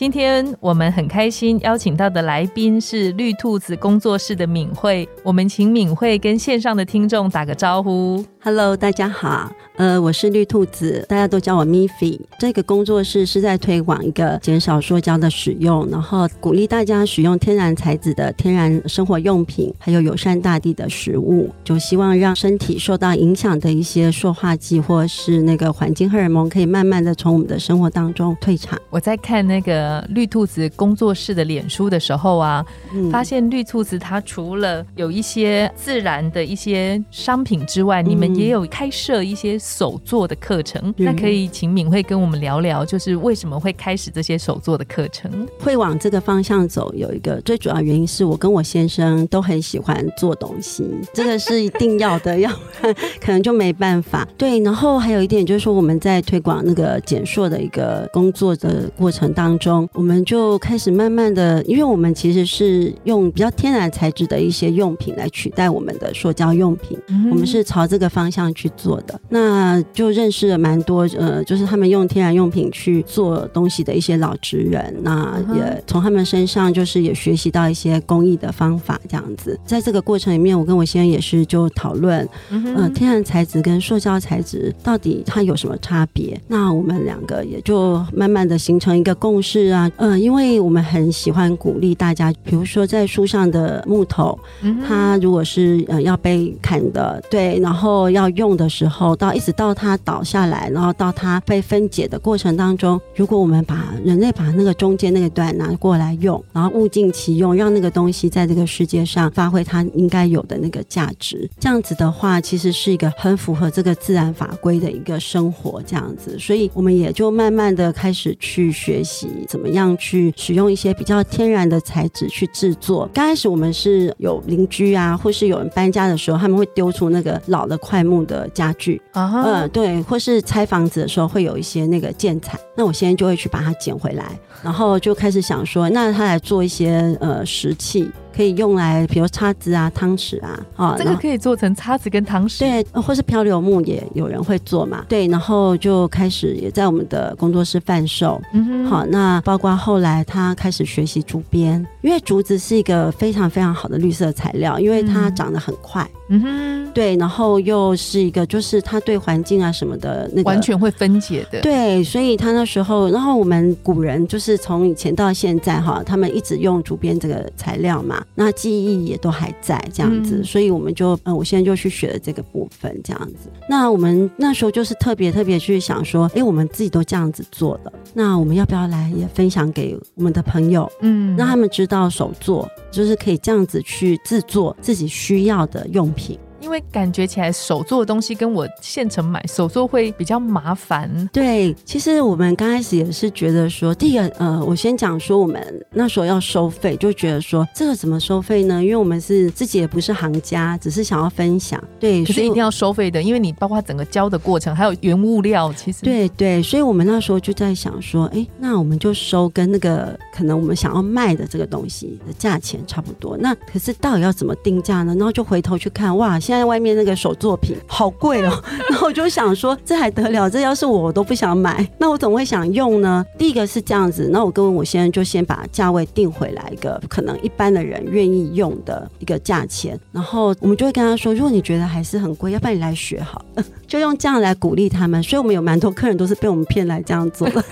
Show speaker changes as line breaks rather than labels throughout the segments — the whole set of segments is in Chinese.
今天我们很开心邀请到的来宾是绿兔子工作室的敏慧，我们请敏慧跟线上的听众打个招呼。
Hello，大家好，呃，我是绿兔子，大家都叫我 Miffy。这个工作室是在推广一个减少塑胶的使用，然后鼓励大家使用天然材质的天然生活用品，还有友善大地的食物，就希望让身体受到影响的一些塑化剂或是那个环境荷尔蒙，可以慢慢的从我们的生活当中退场。
我在看那个绿兔子工作室的脸书的时候啊，发现绿兔子它除了有一些自然的一些商品之外，你们也有开设一些手作的课程，那可以请敏慧跟我们聊聊，就是为什么会开始这些手作的课程？
会往这个方向走，有一个最主要原因是我跟我先生都很喜欢做东西，这个是一定要的，要不然可能就没办法。对，然后还有一点就是说，我们在推广那个减塑的一个工作的过程当中，我们就开始慢慢的，因为我们其实是用比较天然材质的一些用品来取代我们的塑胶用品，我们是朝这个方。方向去做的，那就认识了蛮多，呃，就是他们用天然用品去做东西的一些老职人，那也从他们身上就是也学习到一些工艺的方法，这样子。在这个过程里面，我跟我先生也是就讨论，呃，天然材质跟塑胶材质到底它有什么差别？那我们两个也就慢慢的形成一个共识啊，嗯，因为我们很喜欢鼓励大家，比如说在树上的木头，它如果是呃要被砍的，对，然后。要用的时候，到一直到它倒下来，然后到它被分解的过程当中，如果我们把人类把那个中间那个段拿过来用，然后物尽其用，让那个东西在这个世界上发挥它应该有的那个价值，这样子的话，其实是一个很符合这个自然法规的一个生活这样子。所以我们也就慢慢的开始去学习怎么样去使用一些比较天然的材质去制作。刚开始我们是有邻居啊，或是有人搬家的时候，他们会丢出那个老的块。木的家具，嗯，对，或是拆房子的时候会有一些那个建材，那我现在就会去把它捡回来，然后就开始想说，那他来做一些呃石器。可以用来，比如叉子啊、汤匙啊，
啊，这个可以做成叉子跟汤匙，
对，或是漂流木也有人会做嘛，对，然后就开始也在我们的工作室贩售，嗯哼，好，那包括后来他开始学习竹编，因为竹子是一个非常非常好的绿色材料，因为它长得很快，嗯哼，对，然后又是一个就是它对环境啊什么的那个
完全会分解的，
对，所以他那时候，然后我们古人就是从以前到现在哈，他们一直用竹编这个材料嘛。那记忆也都还在这样子，所以我们就嗯，我现在就去学了这个部分这样子。那我们那时候就是特别特别去想说，哎，我们自己都这样子做的，那我们要不要来也分享给我们的朋友，嗯，让他们知道手作就是可以这样子去制作自己需要的用品。
因为感觉起来手做的东西跟我现成买手做会比较麻烦。
对，其实我们刚开始也是觉得说，第一个呃，我先讲说我们那时候要收费，就觉得说这个怎么收费呢？因为我们是自己也不是行家，只是想要分享。对，
可是一定要收费的，因为你包括整个教的过程，还有原物料，其实
对对，所以我们那时候就在想说，哎，那我们就收跟那个可能我们想要卖的这个东西的价钱差不多。那可是到底要怎么定价呢？然后就回头去看，哇！现在外面那个手作品好贵哦，然后我就想说，这还得了？这要是我都不想买，那我怎么会想用呢？第一个是这样子，那我跟我先生就先把价位定回来一个可能一般的人愿意用的一个价钱，然后我们就会跟他说，如果你觉得还是很贵，要不然你来学好，就用这样来鼓励他们。所以我们有蛮多客人都是被我们骗来这样做的。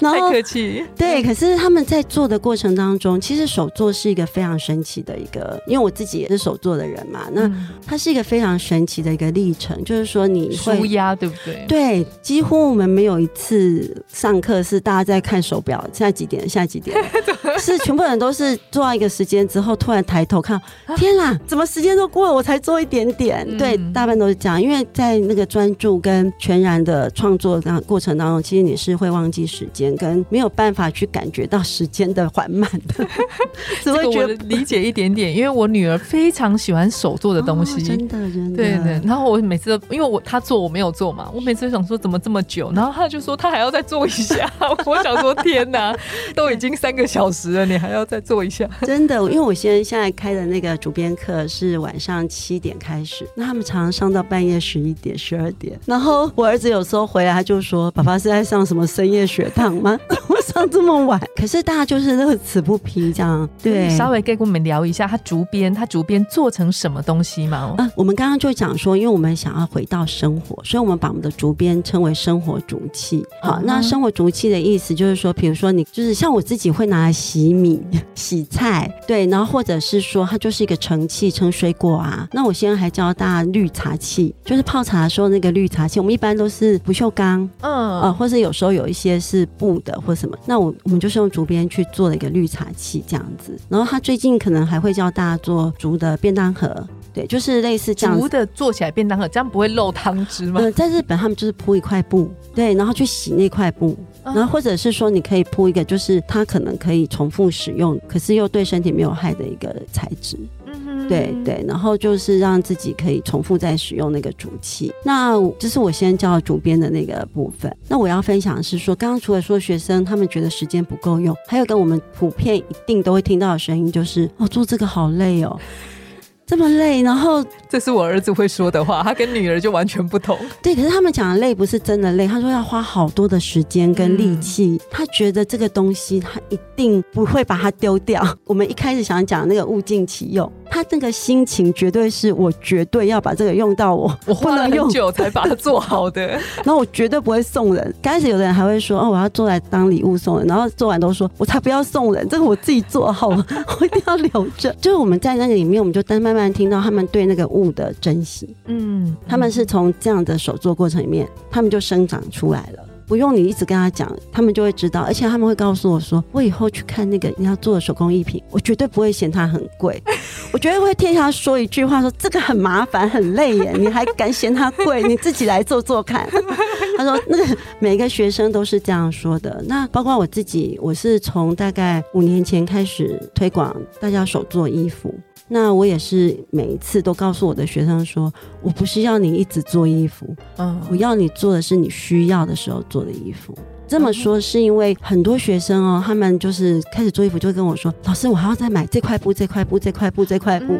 太客气。
对，可是他们在做的过程当中，其实手作是一个非常神奇的一个，因为我自己也是手作的人嘛，那。它是一个非常神奇的一个历程，就是说你
会舒压，对不对？
对，几乎我们没有一次上课是大家在看手表，现在几点？现在几点？是全部人都是做到一个时间之后，突然抬头看，天啦，怎么时间都过了，我才做一点点？对，大半都是这样，因为在那个专注跟全然的创作当过程当中，其实你是会忘记时间，跟没有办法去感觉到时间的缓慢的。
这个我理解一点点，因为我女儿非常喜欢手做的东西，
真的，真的。
对对。然后我每次都因为我她做我没有做嘛，我每次都想说怎么这么久，然后她就说她还要再做一下。我想说天哪，都已经三个小时了，你还要再做一下？
真的，因为我现在现在开的那个主编课是晚上七点开始，那他们常常上到半夜十一点、十二点。然后我儿子有时候回来，他就说：“爸爸是在上什么深夜学堂吗？我上这么晚？”可是大家就是乐此不疲，这样对。
稍微跟我们聊一下，他竹编他竹编做成什么东西吗？
啊，我们刚刚就讲说，因为我们想要回到生活，所以我们把我们的竹编称为生活竹器。好，那生活竹器的意思就是说，比如说你就是像我自己会拿来洗米、洗菜，对，然后或者是说它就是一个盛器，盛水果啊。那我现在还教大家绿茶器，就是泡茶的时候那个绿茶器，我们一般都是不锈钢，嗯，啊，或者有时候有一些是布的或什么。那我我们就是用竹编去做了一个绿茶器这样子。然后他最近可能还会教大家做竹的便当盒。对，就是类似这样
煮的做起来便当盒，这样不会漏汤汁吗？
呃，在日本他们就是铺一块布，对，然后去洗那块布，然后或者是说你可以铺一个，就是它可能可以重复使用，可是又对身体没有害的一个材质。嗯，对对，然后就是让自己可以重复再使用那个竹器。那这是我先教主编的那个部分。那我要分享的是说，刚刚除了说学生他们觉得时间不够用，还有跟我们普遍一定都会听到的声音，就是哦，做这个好累哦。这么累，然后
这是我儿子会说的话，他跟女儿就完全不同。
对，可是他们讲的累不是真的累，他说要花好多的时间跟力气，他觉得这个东西他一定不会把它丢掉。我们一开始想讲那个物尽其用。他那个心情绝对是我绝对要把这个用到我，
我花了很久才把它做好的。
然后我绝对不会送人。刚开始有的人还会说哦，我要做来当礼物送人。然后做完都说我才不要送人，这个我自己做好了，我一定要留着。就是我们在那个里面，我们就慢慢慢听到他们对那个物的珍惜。嗯，他们是从这样的手作过程里面，他们就生长出来了。不用你一直跟他讲，他们就会知道，而且他们会告诉我说，我以后去看那个你要做的手工艺品，我绝对不会嫌它很贵，我绝对会替他说一句话，说这个很麻烦很累耶，你还敢嫌它贵？你自己来做做看。他说那个每个学生都是这样说的，那包括我自己，我是从大概五年前开始推广大家手做衣服。那我也是每一次都告诉我的学生说，我不是要你一直做衣服，嗯，我要你做的是你需要的时候做的衣服。这么说是因为很多学生哦，他们就是开始做衣服就会跟我说，老师，我还要再买这块布、这块布、这块布、这块布。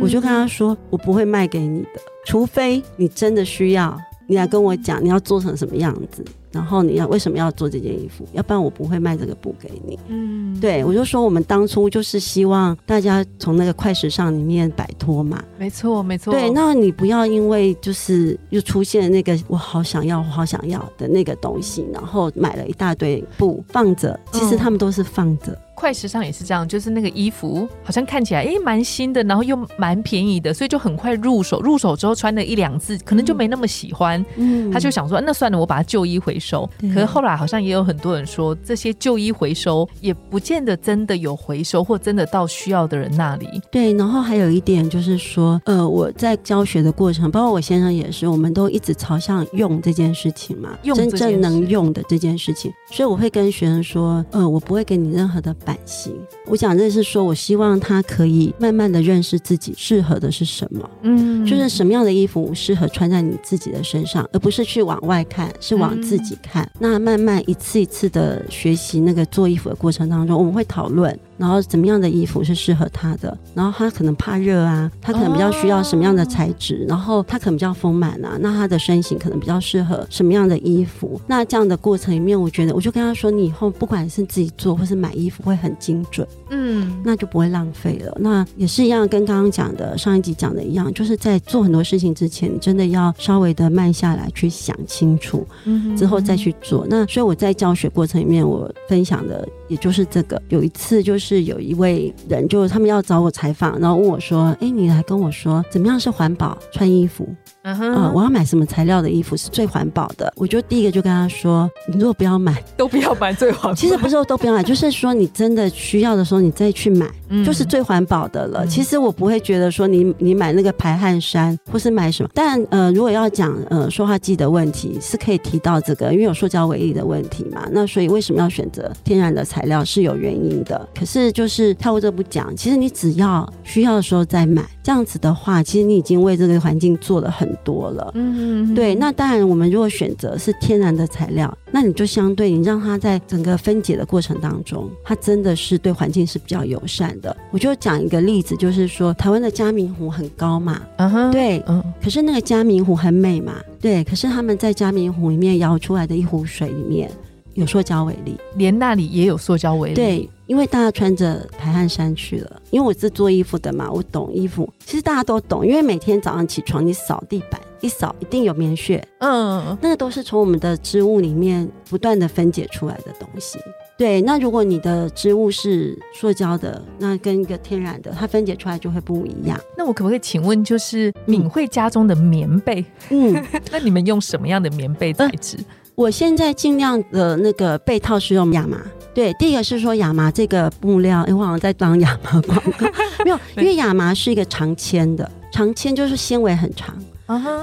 我就跟他说，我不会卖给你的，除非你真的需要，你来跟我讲你要做成什么样子。然后你要为什么要做这件衣服？要不然我不会卖这个布给你。嗯，对我就说我们当初就是希望大家从那个快时尚里面摆脱嘛。
没错，没错。
对，那你不要因为就是又出现那个我好想要、我好想要的那个东西，然后买了一大堆布放着，其实他们都是放着。
快时尚也是这样，就是那个衣服好像看起来哎蛮新的，然后又蛮便宜的，所以就很快入手。入手之后穿了一两次，可能就没那么喜欢。嗯，他就想说那算了，我把它旧衣回收。可是后来好像也有很多人说，这些旧衣回收也不见得真的有回收，或真的到需要的人那里。
对，然后还有一点就是说，呃，我在教学的过程，包括我先生也是，我们都一直朝向用这件事情嘛，用真正能用的这件事情。所以我会跟学生说，呃，我不会给你任何的。版型，我讲这是说，我希望他可以慢慢的认识自己适合的是什么，嗯，就是什么样的衣服适合穿在你自己的身上，而不是去往外看，是往自己看。那慢慢一次一次的学习那个做衣服的过程当中，我们会讨论。然后怎么样的衣服是适合他的？然后他可能怕热啊，他可能比较需要什么样的材质？然后他可能比较丰满啊，那他的身形可能比较适合什么样的衣服？那这样的过程里面，我觉得我就跟他说，你以后不管是自己做或是买衣服，会很精准，嗯，那就不会浪费了。那也是一样，跟刚刚讲的上一集讲的一样，就是在做很多事情之前，你真的要稍微的慢下来，去想清楚，嗯，之后再去做。那所以我在教学过程里面，我分享的也就是这个。有一次就是。是有一位人，就是他们要找我采访，然后问我说：“哎，你来跟我说，怎么样是环保穿衣服？”
嗯
啊、
哼，
我要买什么材料的衣服是最环保的？我就第一个就跟他说，你如果不要买，
都不要买最环保。
其实不是说都不要买，就是说你真的需要的时候你再去买，
嗯
就是最环保的了。
嗯
其实我不会觉得说你你买那个排汗衫或是买什么，但呃，如果要讲呃说话剂的问题，是可以提到这个，因为有塑胶微粒的问题嘛。那所以为什么要选择天然的材料是有原因的。可是就是跳过这不讲，其实你只要需要的时候再买，这样子的话，其实你已经为这个环境做了很多了。
嗯，
对，那当然，我们如果选择是天然的材料，那你就相对你让它在整个分解的过程当中，它真的是对环境是比较友善的。我就讲一个例子，就是说台湾的嘉明湖很高嘛，
嗯哼，
对，
嗯，
可是那个嘉明湖很美嘛，对，可是他们在嘉明湖里面舀出来的一壶水里面有塑胶微粒，
连那里也有塑胶微粒。
对，因为大家穿着排汗衫去了，因为我是做衣服的嘛，我懂衣服。其实大家都懂，因为每天早上起床你扫地板，一扫一定有棉屑，
嗯，
那个都是从我们的织物里面不断的分解出来的东西。对，那如果你的织物是塑胶的，那跟一个天然的，它分解出来就会不一样。
那我可不可以请问，就是敏慧家中的棉被，
嗯，
那你们用什么样的棉被材质？
我现在尽量的那个被套是用亚麻。对，第一个是说亚麻这个布料，因为，我好像在当亚麻广告，没有，因为亚麻是一个长纤的，长纤就是纤维很长。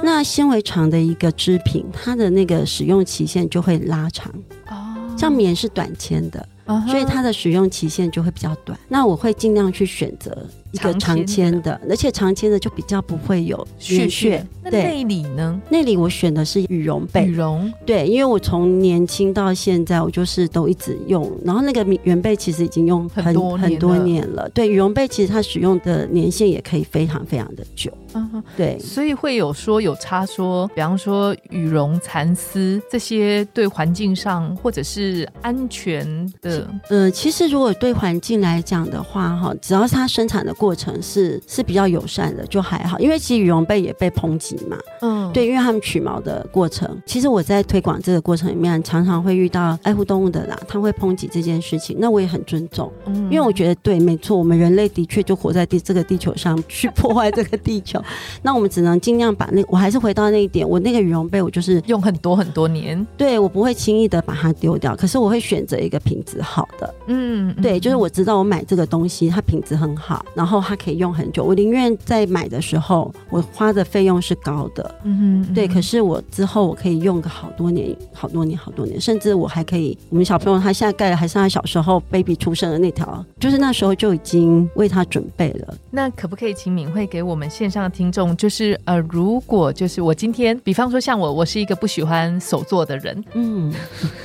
那纤维长的一个织品，它的那个使用期限就会拉长。
哦
像棉是短纤的，所以它的使用期限就会比较短。那我会尽量去选择一个长签的，而且长签的就比较不会有
血
血。
那，内里呢？
内里我选的是羽绒被
羽。绒，
对，因为我从年轻到现在，我就是都一直用，然后那个棉被其实已经用
很多
很多年了。对，羽绒被其实它使用的年限也可以非常非常的久。
嗯哼，
对，
所以会有说有差说，比方说羽绒、蚕丝这些对环境上或者是安全的，
呃，其实如果对环境来讲的话，哈，只要是它生产的过程是是比较友善的，就还好。因为其实羽绒被也被抨击嘛，
嗯，
对，因为他们取毛的过程，其实我在推广这个过程里面，常常会遇到爱护动物的啦，他会抨击这件事情，那我也很尊重，
嗯，
因为我觉得对，没错，我们人类的确就活在地这个地球上，去破坏这个地球，那我们只能尽量把那，我还是回到那一点，我那个羽绒被，我就是
用很多很多年，
对我不会轻易的把它丢掉，可是我会选择一个品质好的。
嗯，嗯。
对，就是我知道我买这个东西，它品质很好，然后它可以用很久。我宁愿在买的时候，我花的费用是高的，
嗯哼，
对。可
是
是我之后我可以用个好多年、好多年、好多年，甚至我还可以，我们小朋友他现在盖的还是他小时候 baby 出生的那条，就是那时候就已经为他准备了。
那可不可以请敏慧给我们线上的听众，就是呃，如果就是我今天，比方说像我，我是一个不喜欢手做的人，
嗯，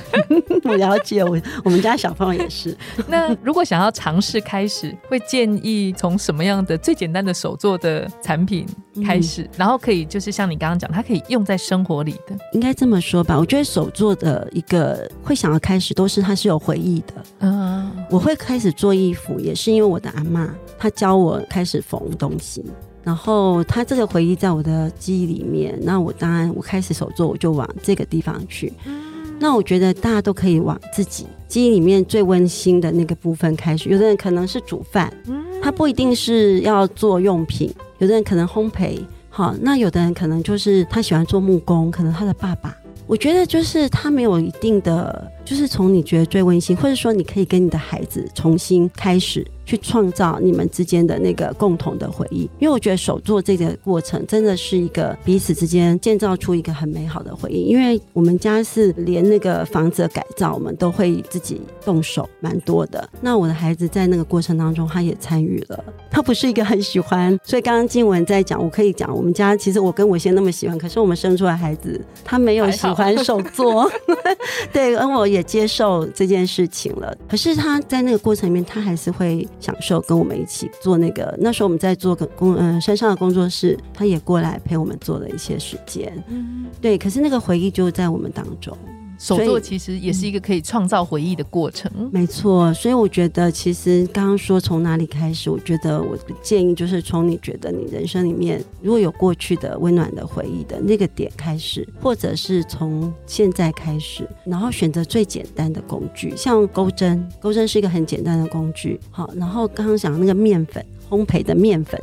我了解，我我们家小朋友也是。
那如果想要尝试开始，会建议从什么样的最简单的手做的产品开始，然后可以就是像你刚刚讲，它可以用在生活里的，
应该这么说吧，我觉得手做的一个会想要开始，都是它是有回忆的。
嗯，
我会开始做衣服，也是因为我的阿妈她教我开始缝东西，然后她这个回忆在我的记忆里面。那我当然我开始手做，我就往这个地方去。那我觉得大家都可以往自己记忆里面最温馨的那个部分开始。有的人可能是煮饭，他不一定是要做用品；有的人可能烘焙，好，那有的人可能就是他喜欢做木工，可能他的爸爸。我觉得就是他没有一定的，就是从你觉得最温馨，或者说你可以跟你的孩子重新开始去创造你们之间的那个共同的回忆。因为我觉得手做这个过程真的是一个彼此之间建造出一个很美好的回忆。因为我们家是连那个房子的改造，我们都会自己动手，蛮多的。那我的孩子在那个过程当中，他也参与了。他不是一个很喜欢，所以刚刚静文在讲，我可以讲，我们家其实我跟我先那么喜欢，可是我们生出来孩子，他没有喜欢手做，对，而我也接受这件事情了。可是他在那个过程里面，他还是会享受跟我们一起做那个。那时候我们在做个工，嗯、山上的工作室，他也过来陪我们做了一些时间。对，可是那个回忆就在我们当中。
手作其实也是一个可以创造回忆的过程。
没错，所以我觉得其实刚刚说从哪里开始，我觉得我的建议就是从你觉得你人生里面如果有过去的温暖的回忆的那个点开始，或者是从现在开始，然后选择最简单的工具，像钩针，钩针是一个很简单的工具。好，然后刚刚讲那个面粉，烘焙的面粉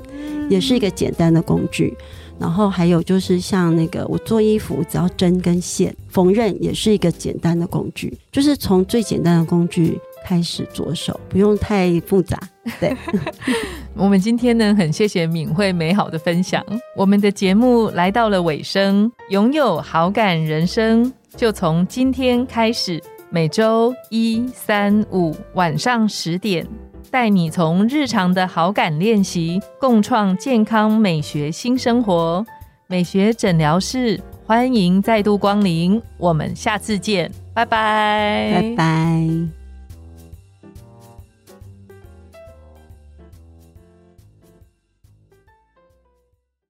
也是一个简单的工具。然后还有就是像那个我做衣服，只要针跟线，缝纫也是一个简单的工具，就是从最简单的工具开始着手，不用太复杂。对，
我们今天呢，很谢谢敏慧美好的分享。我们的节目来到了尾声，拥有好感人生，就从今天开始，每周一、三、五晚上十点。带你从日常的好感练习，共创健康美学新生活。美学诊疗室欢迎再度光临，我们下次见，拜拜，
拜拜。